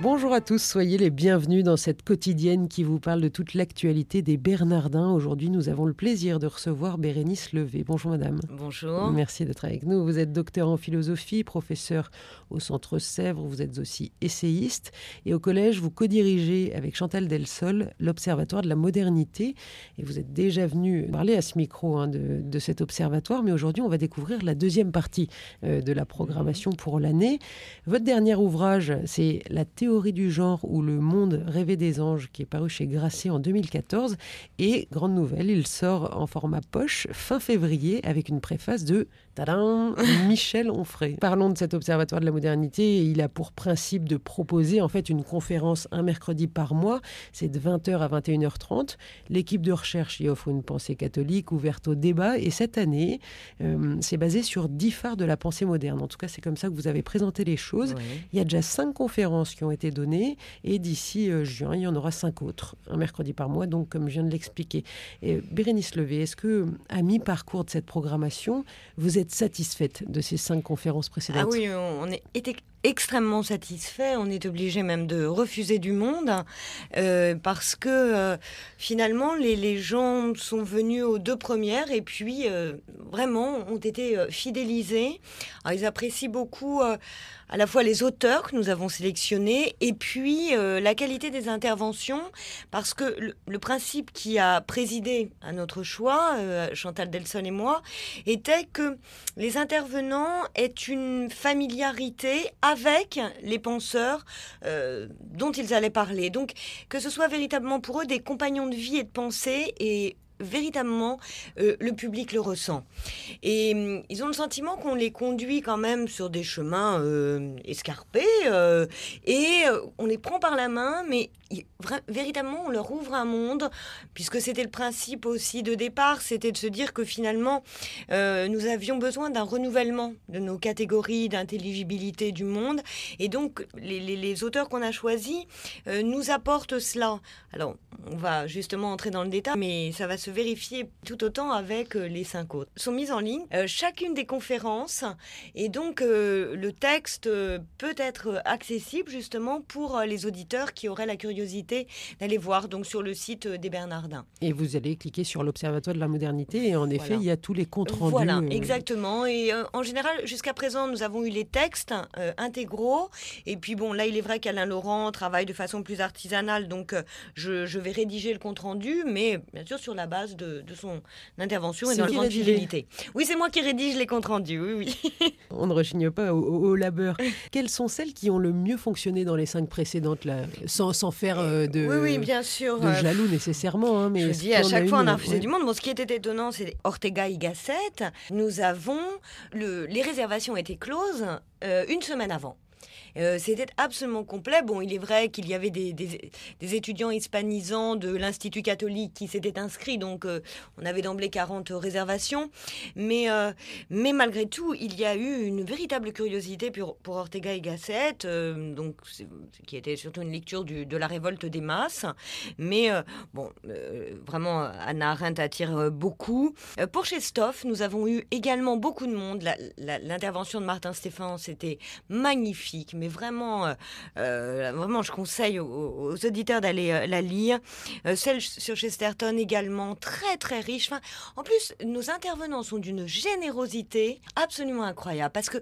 Bonjour à tous, soyez les bienvenus dans cette quotidienne qui vous parle de toute l'actualité des Bernardins. Aujourd'hui, nous avons le plaisir de recevoir Bérénice Levé. Bonjour madame. Bonjour. Merci d'être avec nous. Vous êtes docteur en philosophie, professeur au Centre Sèvres, vous êtes aussi essayiste et au collège, vous co-dirigez avec Chantal Delsol l'Observatoire de la modernité et vous êtes déjà venu parler à ce micro hein, de, de, cet observatoire, mais aujourd'hui, on va découvrir la deuxième partie euh, de la programmation pour l'année. Votre dernier ouvrage, c'est La théorie théorie du genre ou le monde rêvé des anges qui est paru chez Grasset en 2014 et grande nouvelle, il sort en format poche fin février avec une préface de tadam, Michel Onfray. Parlons de cet observatoire de la modernité, il a pour principe de proposer en fait une conférence un mercredi par mois, c'est de 20h à 21h30. L'équipe de recherche y offre une pensée catholique ouverte au débat et cette année, euh, c'est basé sur dix phares de la pensée moderne. En tout cas, c'est comme ça que vous avez présenté les choses. Il y a déjà cinq conférences qui ont été été et d'ici euh, juin, il y en aura cinq autres, un mercredi par mois, donc comme je viens de l'expliquer. Et Bérénice Levé, est-ce que à mi-parcours de cette programmation, vous êtes satisfaite de ces cinq conférences précédentes? Ah oui, on est extrêmement satisfait. On est obligé même de refuser du monde euh, parce que euh, finalement les, gens sont venus aux deux premières et puis euh, vraiment ont été fidélisés. Ils apprécient beaucoup à la fois les auteurs que nous avons sélectionnés et puis la qualité des interventions parce que le, le, principe qui a présidé à notre choix, Chantal Delson et moi, était que les intervenants aient une familiarité avec les penseurs euh, dont ils allaient parler. Donc que ce soit véritablement pour eux des compagnons de vie et de pensée et véritablement euh, le public le ressent. Et euh, ils ont le sentiment qu'on les conduit quand même sur des chemins euh, escarpés euh, et on les prend par la main, mais véritablement on leur ouvre un monde, puisque c'était le principe aussi de départ, c'était de se dire que finalement nous avions besoin d'un renouvellement de nos catégories d'intelligibilité du monde, et donc les, les, les auteurs qu'on a choisis nous apportent cela. Alors on va justement entrer dans le détail, mais ça va se vérifier tout autant avec les cinq autres. Sont mises en ligne euh, chacune des conférences et donc euh, le texte euh, peut être accessible justement pour les auditeurs qui auraient la curiosité d'aller voir donc sur le site des Bernardins. Et vous allez cliquer sur l'Observatoire de la modernité et en effet voilà. il y a tous les comptes rendus. Voilà, exactement. Et en général jusqu'à présent nous avons eu les textes intégraux et puis bon là il est vrai qu'Alain Laurent travaille de façon plus artisanale donc je, je vais rédiger le compte rendu mais bien sûr sur la base base de, de son intervention et dans la grande fidélité. Oui, c'est moi qui rédige les comptes rendus, oui, oui. On ne rechigne pas au, au, au, labeur. Quelles sont celles qui ont le mieux fonctionné dans les cinq précédentes, là, sans, sans faire euh, de, oui, oui, bien sûr. de jaloux nécessairement hein, mais Je dis, à chaque fois, on a refusé ouais. du monde. Bon, ce qui était étonnant, c'est Ortega y Gasset. Nous avons... Le, les réservations étaient closes euh, une semaine avant. Euh, C'était absolument complet. Bon, il est vrai qu'il y avait des, des, étudiants hispanisants de l'Institut catholique qui s'étaient inscrits, donc euh, on avait d'emblée 40 réservations. Mais, euh, mais malgré tout, il y a eu une véritable curiosité pour, pour Ortega y Gasset, donc, qui était surtout une lecture de la révolte des masses. Mais bon, vraiment, Anna Arendt attire beaucoup. pour Chestoff, nous avons eu également beaucoup de monde. L'intervention de Martin Stéphane, c'était magnifique, mais vraiment, euh, euh, vraiment, je conseille aux, auditeurs d'aller euh, la lire. Celle sur Chesterton également, très très riche. En plus, nos intervenants sont d'une générosité absolument incroyable parce que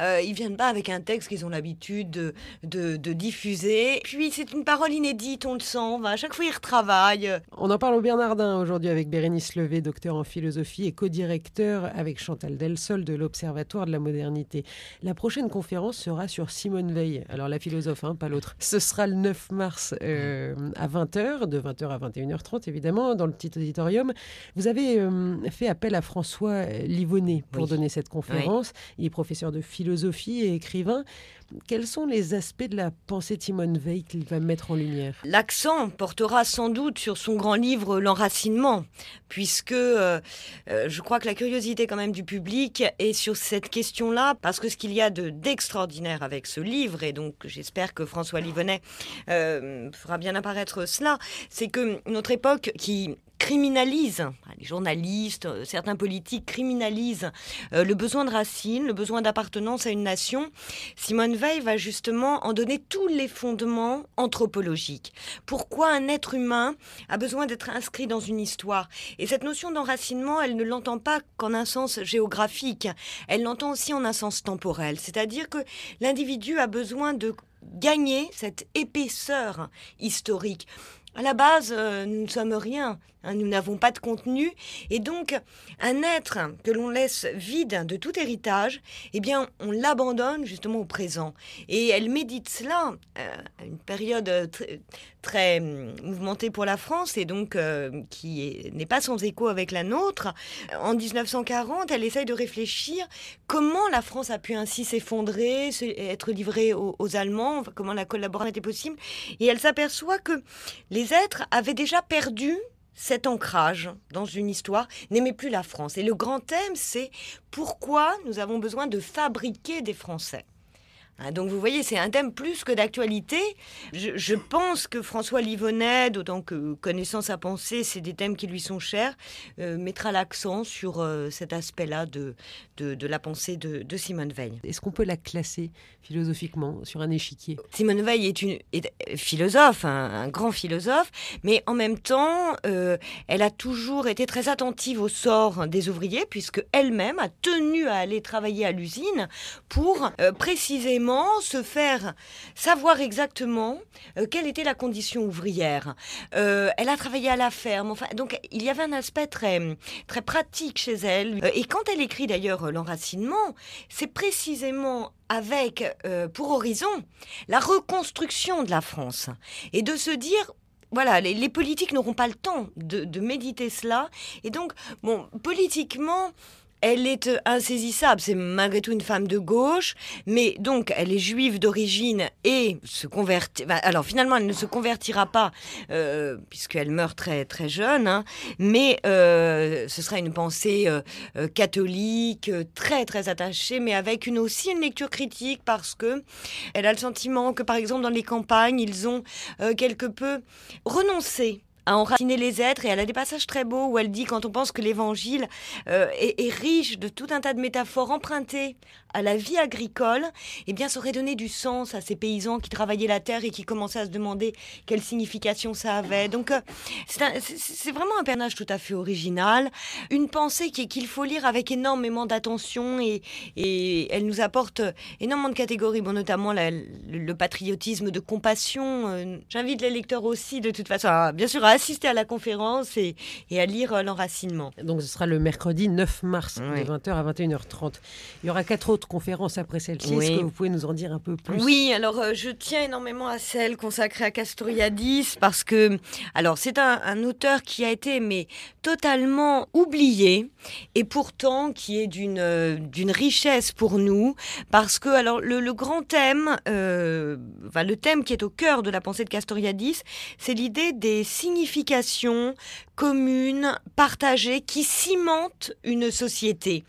euh, ils viennent pas avec un texte qu'ils ont l'habitude de, de, de, diffuser. Puis c'est une parole inédite, on le sent. À chaque fois, ils retravaillent. On en parle au Bernardin aujourd'hui avec Bérénice Levé, docteur en philosophie et co-directeur avec Chantal Delsol de l'Observatoire de la modernité. La prochaine conférence sera sur Simone Veil, alors la philosophe, hein, pas l'autre. Ce sera le 9 mars euh, à 20h, de 20h à 21h30 évidemment, dans le petit auditorium. Vous avez euh, fait appel à François Livonnet pour oui. donner cette conférence. Oui. Il est professeur de philosophie et écrivain. Quels sont les aspects de la pensée de Simone Veil qu'il va mettre en lumière? L'accent portera sans doute sur son grand livre L'enracinement, puisque euh, euh, je crois que la curiosité quand même du public est sur cette question-là, parce que ce qu'il y a d'extraordinaire avec ce livre, et donc j'espère que François Livonnet euh, fera bien apparaître cela, c'est que notre époque qui criminalise, les journalistes, euh, certains politiques criminalisent euh, le besoin de racines, le besoin d'appartenance à une nation, Simone Veil va justement en donner tous les fondements anthropologiques. Pourquoi un être humain a besoin d'être inscrit dans une histoire? Et cette notion d'enracinement, elle ne l'entend pas qu'en un sens géographique, elle l'entend aussi en un sens temporel, c'est-à-dire que l'individu a besoin de gagner cette épaisseur historique. À la base, euh, nous ne sommes rien. Hein, nous n'avons pas de contenu. Et donc, un être que l'on laisse vide de tout héritage, eh bien, on l'abandonne justement au présent. Et elle médite cela euh, à une période très, hum, mouvementée pour la France et donc euh, qui n'est pas sans écho avec la nôtre. En 1940, elle essaye de réfléchir comment la France a pu ainsi s'effondrer, être livrée aux, aux Allemands, comment la collaboration était possible. Et elle s'aperçoit que les êtres avaient déjà perdu cet ancrage dans une histoire n'aimait plus la France. Et le grand thème, c'est pourquoi nous avons besoin de fabriquer des Français. Hein, donc vous voyez, c'est un thème plus que d'actualité. Je, pense que François Livonnet, d'autant que connaissant sa pensée, c'est des thèmes qui lui sont chers, euh, mettra l'accent sur euh, cet aspect-là de, de, la pensée de, Simone Veil. Est-ce qu'on peut la classer philosophiquement sur un échiquier? Simone Veil est une philosophe, un, grand philosophe, mais en même temps, euh, elle a toujours été très attentive au sort des ouvriers, puisque elle-même a tenu à aller travailler à l'usine pour précisément se faire savoir exactement euh, quelle était la condition ouvrière. Euh, elle a travaillé à la ferme. Donc il y avait un aspect très très pratique chez elle. Euh, et quand elle écrit d'ailleurs l'enracinement, c'est précisément avec pour horizon la reconstruction de la France et de se dire voilà, les, politiques n'auront pas le temps de, de, méditer cela. Et donc, bon, politiquement, elle est euh, insaisissable. C'est malgré tout une femme de gauche, mais donc elle est juive d'origine et se convertit. Alors finalement, elle ne se convertira pas euh, puisqu'elle meurt très très jeune, hein. mais euh, ce sera une pensée catholique très très attachée, mais avec une aussi une lecture critique parce que elle a le sentiment que par exemple dans les campagnes, ils ont quelque peu renoncé à enraciner les êtres. Et elle a des passages très beaux où elle dit, quand on pense que l'évangile euh, est, est, riche de tout un tas de métaphores empruntées à la vie agricole, eh bien, ça aurait donné du sens à ces paysans qui travaillaient la terre et qui commençaient à se demander quelle signification ça avait. Donc, euh, c'est vraiment un personnage tout à fait original, une pensée qu'il faut lire avec énormément d'attention et, et, elle nous apporte énormément de catégories, bon, notamment le, patriotisme de compassion. Euh, j'invite les lecteurs aussi, de toute façon, bien sûr, à assister à la conférence et, et à lire euh, l'enracinement. Donc ce sera le mercredi 9 mars de 20h à 21h30. Il y aura quatre autres conférences après celle-ci. Est-ce que vous pouvez nous en dire un peu plus? Oui, alors euh, je tiens énormément à celle consacrée à Castoriadis parce que alors c'est un, un, auteur qui a été mais totalement oublié et pourtant qui est d'une euh, d'une richesse pour nous parce que alors le, le grand thème, euh, enfin, le thème qui est au cœur de la pensée de Castoriadis, c'est l'idée des significations communes, partagées, qui cimentent une société.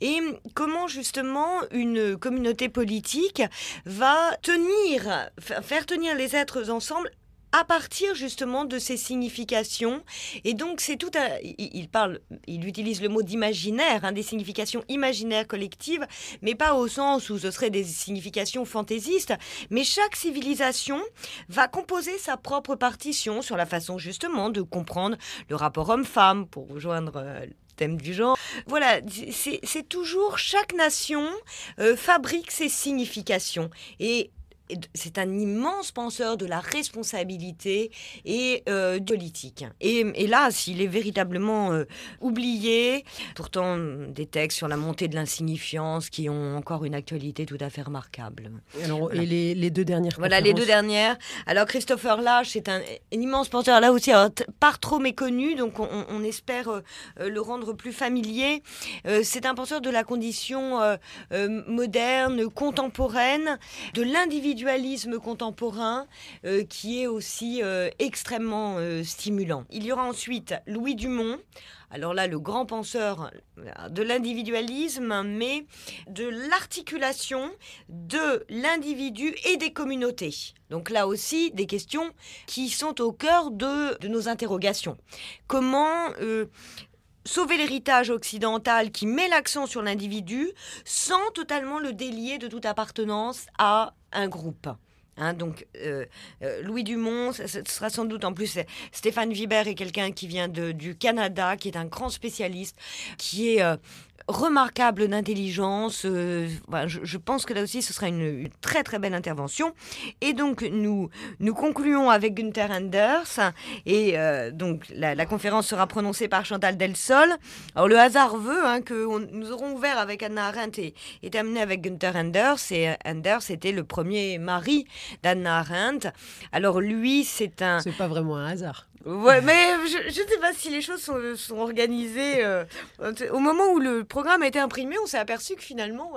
Et comment justement une communauté politique va tenir, faire tenir les êtres ensemble à partir justement de ces significations. Et donc, c'est tout. Il parle, il utilise le mot d'imaginaire, hein, des significations imaginaires collectives, mais pas au sens où ce serait des significations fantaisistes. Mais chaque civilisation va composer sa propre partition sur la façon justement de comprendre le rapport homme-femme, pour rejoindre euh, thème du genre. Voilà, c'est toujours chaque nation euh, fabrique ses significations. Et c'est un immense penseur de la responsabilité et euh, politique. Et hélas, il est véritablement euh, oublié. Pourtant, des textes sur la montée de l'insignifiance qui ont encore une actualité tout à fait remarquable. Et les, deux dernières Voilà, les deux dernières. Alors, Christopher Lash, c'est un, immense penseur, là aussi, pas trop méconnu, donc on, espère euh, le rendre plus familier. c'est un penseur de la condition moderne, contemporaine, de l'individu individualisme contemporain euh, qui est aussi euh, extrêmement euh, stimulant. Il y aura ensuite Louis Dumont. Alors là, le grand penseur de l'individualisme, mais de l'articulation de l'individu et des communautés. Donc là aussi, des questions qui sont au cœur de, de nos interrogations. Comment sauver l'héritage occidental qui met l'accent sur l'individu sans totalement le délier de toute appartenance à un groupe. Hein, donc euh, euh, Louis Dumont, ce sera sans doute en plus Stéphane Vibert est quelqu'un qui vient du Canada, qui est un grand spécialiste, qui est euh, remarquable d'intelligence. Euh, je, pense que là aussi, ce sera une, très très belle intervention. Et donc, nous, nous concluons avec Gunther Anders. Et euh, donc, la, conférence sera prononcée par Chantal Delsol. Alors, le hasard veut hein, que nous aurons ouvert avec Anna Arendt et, et terminé avec Gunther Anders. Et Anders était le premier mari d'Anna Arendt. Alors, lui, c'est un. C'est pas vraiment un hasard. Ouais, mais je ne sais pas si les choses sont, sont organisées. Euh, au moment où le programme a été imprimé, on s'est aperçu que finalement,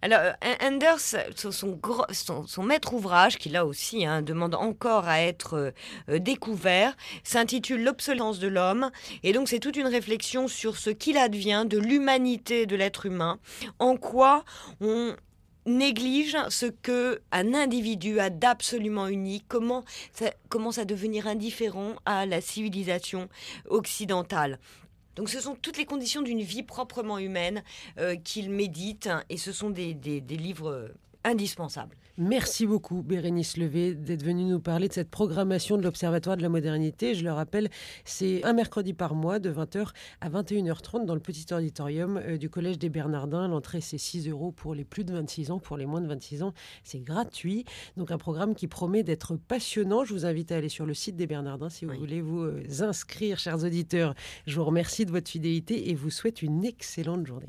alors euh, Anders, son, maître ouvrage, qui là aussi hein, demande encore à être euh, découvert, s'intitule L'obsolescence de l'homme, et donc c'est toute une réflexion sur ce qu'il advient de l'humanité de l'être humain, en quoi on néglige ce que un individu a d'absolument unique, comment ça commence à devenir indifférent à la civilisation occidentale. Donc ce sont toutes les conditions d'une vie proprement humaine euh, qu'il médite et ce sont des, des livres indispensables. Merci beaucoup, Bérénice Levé, d'être venue nous parler de cette programmation de l'Observatoire de la modernité. Je le rappelle, c'est un mercredi par mois de 20h à 21h30 dans le petit auditorium euh, du Collège des Bernardins. L'entrée, c'est 6 euros pour les plus de 26 ans. Pour les moins de 26 ans, c'est gratuit. Donc, un programme qui promet d'être passionnant. Je vous invite à aller sur le site des Bernardins si vous voulez vous euh, inscrire, chers auditeurs. Je vous remercie de votre fidélité et vous souhaite une excellente journée.